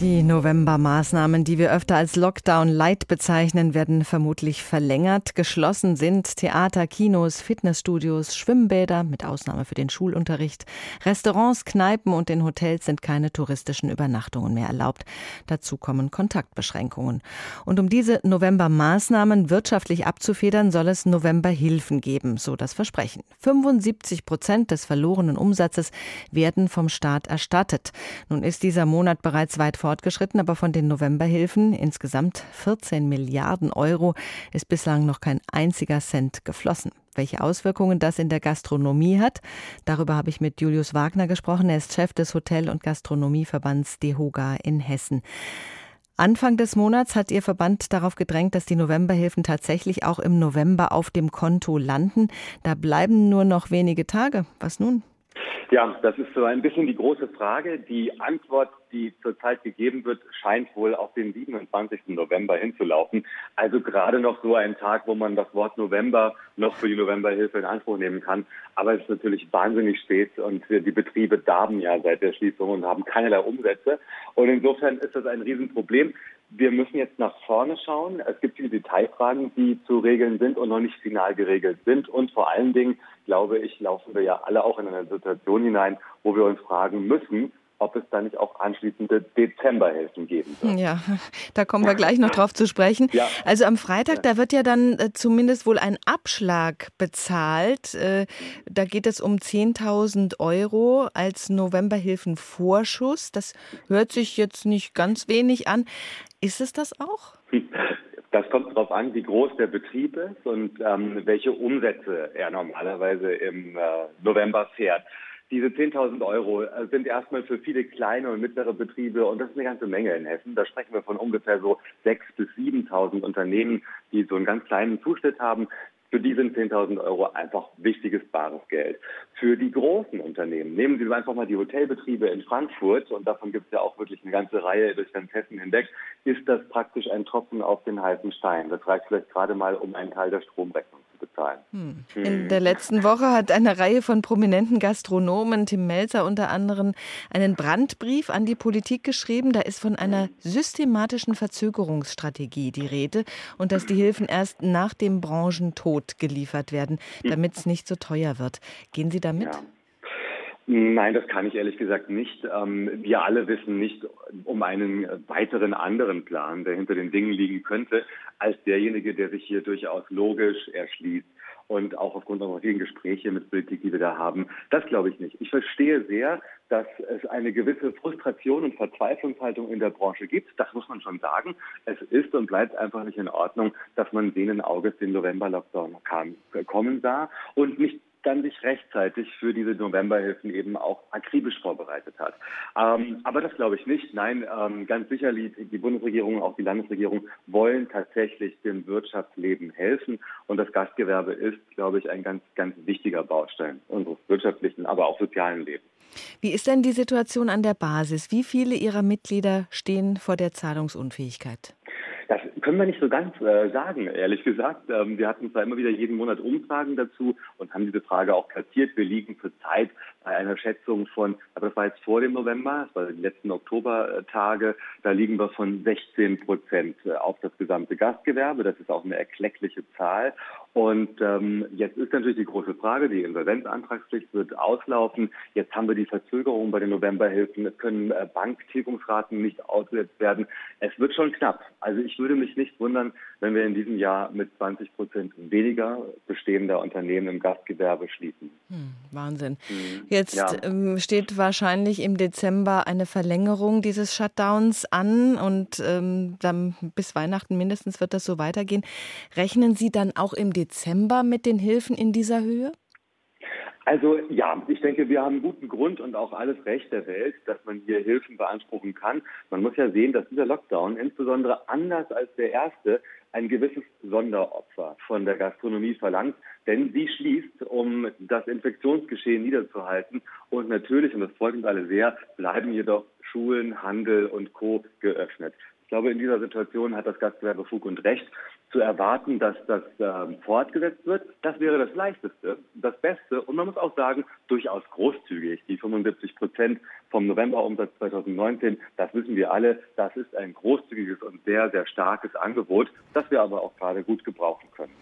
Die November-Maßnahmen, die wir öfter als Lockdown-Light bezeichnen, werden vermutlich verlängert. Geschlossen sind Theater, Kinos, Fitnessstudios, Schwimmbäder, mit Ausnahme für den Schulunterricht. Restaurants, Kneipen und in Hotels sind keine touristischen Übernachtungen mehr erlaubt. Dazu kommen Kontaktbeschränkungen. Und um diese November-Maßnahmen wirtschaftlich abzufedern, soll es November-Hilfen geben, so das Versprechen. 75 Prozent des verlorenen Umsatzes werden vom Staat erstattet. Nun ist dieser Monat bereits weit fortgeschritten, aber von den Novemberhilfen, insgesamt 14 Milliarden Euro, ist bislang noch kein einziger Cent geflossen. Welche Auswirkungen das in der Gastronomie hat, darüber habe ich mit Julius Wagner gesprochen. Er ist Chef des Hotel- und Gastronomieverbands DEHOGA in Hessen. Anfang des Monats hat Ihr Verband darauf gedrängt, dass die Novemberhilfen tatsächlich auch im November auf dem Konto landen. Da bleiben nur noch wenige Tage. Was nun? Ja, das ist so ein bisschen die große Frage. Die Antwort, die zurzeit gegeben wird, scheint wohl auf den 27. November hinzulaufen. Also gerade noch so ein Tag, wo man das Wort November noch für die Novemberhilfe in Anspruch nehmen kann. Aber es ist natürlich wahnsinnig spät und die Betriebe darben ja seit der Schließung und haben keinerlei Umsätze. Und insofern ist das ein Riesenproblem. Wir müssen jetzt nach vorne schauen. Es gibt viele Detailfragen, die zu regeln sind und noch nicht final geregelt sind. Und vor allen Dingen, glaube ich, laufen wir ja alle auch in eine Situation hinein, wo wir uns fragen müssen, ob es da nicht auch anschließende Dezemberhilfen geben wird. Ja, da kommen wir gleich noch drauf zu sprechen. Ja. Also am Freitag, da wird ja dann äh, zumindest wohl ein Abschlag bezahlt. Äh, da geht es um 10.000 Euro als Novemberhilfenvorschuss. Das hört sich jetzt nicht ganz wenig an. Ist es das auch? Das kommt darauf an, wie groß der Betrieb ist und ähm, welche Umsätze er normalerweise im äh, November fährt. Diese 10.000 Euro äh, sind erstmal für viele kleine und mittlere Betriebe und das ist eine ganze Menge in Hessen. Da sprechen wir von ungefähr so 6.000 bis 7.000 Unternehmen, die so einen ganz kleinen Zuschnitt haben. Für die sind 10.000 Euro einfach wichtiges bares Geld. Für die großen Unternehmen, nehmen Sie einfach mal die Hotelbetriebe in Frankfurt, und davon gibt es ja auch wirklich eine ganze Reihe durch ganz Hessen hinweg, ist das praktisch ein Tropfen auf den heißen Stein. Das reicht vielleicht gerade mal, um einen Teil der Stromrechnung bezahlen. Hm. hm. In der letzten Woche hat eine Reihe von prominenten Gastronomen, Tim Melzer unter anderem, einen Brandbrief an die Politik geschrieben. Da ist von einer systematischen Verzögerungsstrategie die Rede und dass die Hilfen erst nach dem Branchentod geliefert werden, damit es nicht so teuer wird. Gehen Sie damit? Ja. Nein, das kann ich ehrlich gesagt nicht. Ähm, wir alle wissen nicht um einen weiteren anderen Plan, der hinter den Dingen liegen könnte, als derjenige, der sich hier durchaus logisch erschließt und auch aufgrund unserer vielen Gespräche mit Politik, die wir da haben. Das glaube ich nicht. Ich verstehe sehr, dass es eine gewisse Frustration und Verzweiflungshaltung in der Branche gibt. Das muss man schon sagen. Es ist und bleibt einfach nicht in Ordnung, dass man sehenden Auges den November-Lockdown kommen sah und nicht dann sich rechtzeitig für diese Novemberhilfen eben auch akribisch vorbereitet hat. Ähm, aber das glaube ich nicht. Nein, ähm, ganz sicherlich die Bundesregierung, auch die Landesregierung wollen tatsächlich dem Wirtschaftsleben helfen. Und das Gastgewerbe ist, glaube ich, ein ganz, ganz wichtiger Baustein unseres wirtschaftlichen, aber auch sozialen Lebens. Wie ist denn die Situation an der Basis? Wie viele Ihrer Mitglieder stehen vor der Zahlungsunfähigkeit? Das können wir nicht so ganz äh, sagen, ehrlich gesagt. Ähm, wir hatten zwar immer wieder jeden Monat Umfragen dazu und haben diese Frage auch platziert. Wir liegen zurzeit einer Schätzung von, aber das war jetzt vor dem November, das war die letzten Oktobertage, da liegen wir von 16 Prozent äh, auf das gesamte Gastgewerbe. Das ist auch eine erkleckliche Zahl. Und ähm, jetzt ist natürlich die große Frage, die Insolvenzantragspflicht wird auslaufen. Jetzt haben wir die Verzögerung bei den Novemberhilfen. Es können äh, Banktilgungsraten nicht ausgesetzt werden. Es wird schon knapp. Also ich würde mich nicht wundern, wenn wir in diesem Jahr mit 20 Prozent weniger bestehender Unternehmen im Gastgewerbe schließen. Hm, Wahnsinn. Hm, Jetzt ja. ähm, steht wahrscheinlich im Dezember eine Verlängerung dieses Shutdowns an und ähm, dann bis Weihnachten mindestens wird das so weitergehen. Rechnen Sie dann auch im Dezember mit den Hilfen in dieser Höhe? Also ja, ich denke, wir haben guten Grund und auch alles Recht der Welt, dass man hier Hilfen beanspruchen kann. Man muss ja sehen, dass dieser Lockdown insbesondere anders als der erste ein gewisses Sonderopfer von der Gastronomie verlangt, denn sie schließt, um das Infektionsgeschehen niederzuhalten. Und natürlich, und das freut uns alle sehr, bleiben jedoch Schulen, Handel und Co. geöffnet. Ich glaube, in dieser Situation hat das Gastgewerbe Fug und Recht zu erwarten, dass das äh, fortgesetzt wird. Das wäre das Leichteste, das Beste und man muss auch sagen, durchaus großzügig. Die 75 Prozent vom Novemberumsatz 2019, das wissen wir alle, das ist ein großzügiges und sehr, sehr starkes Angebot, das wir aber auch gerade gut gebrauchen können.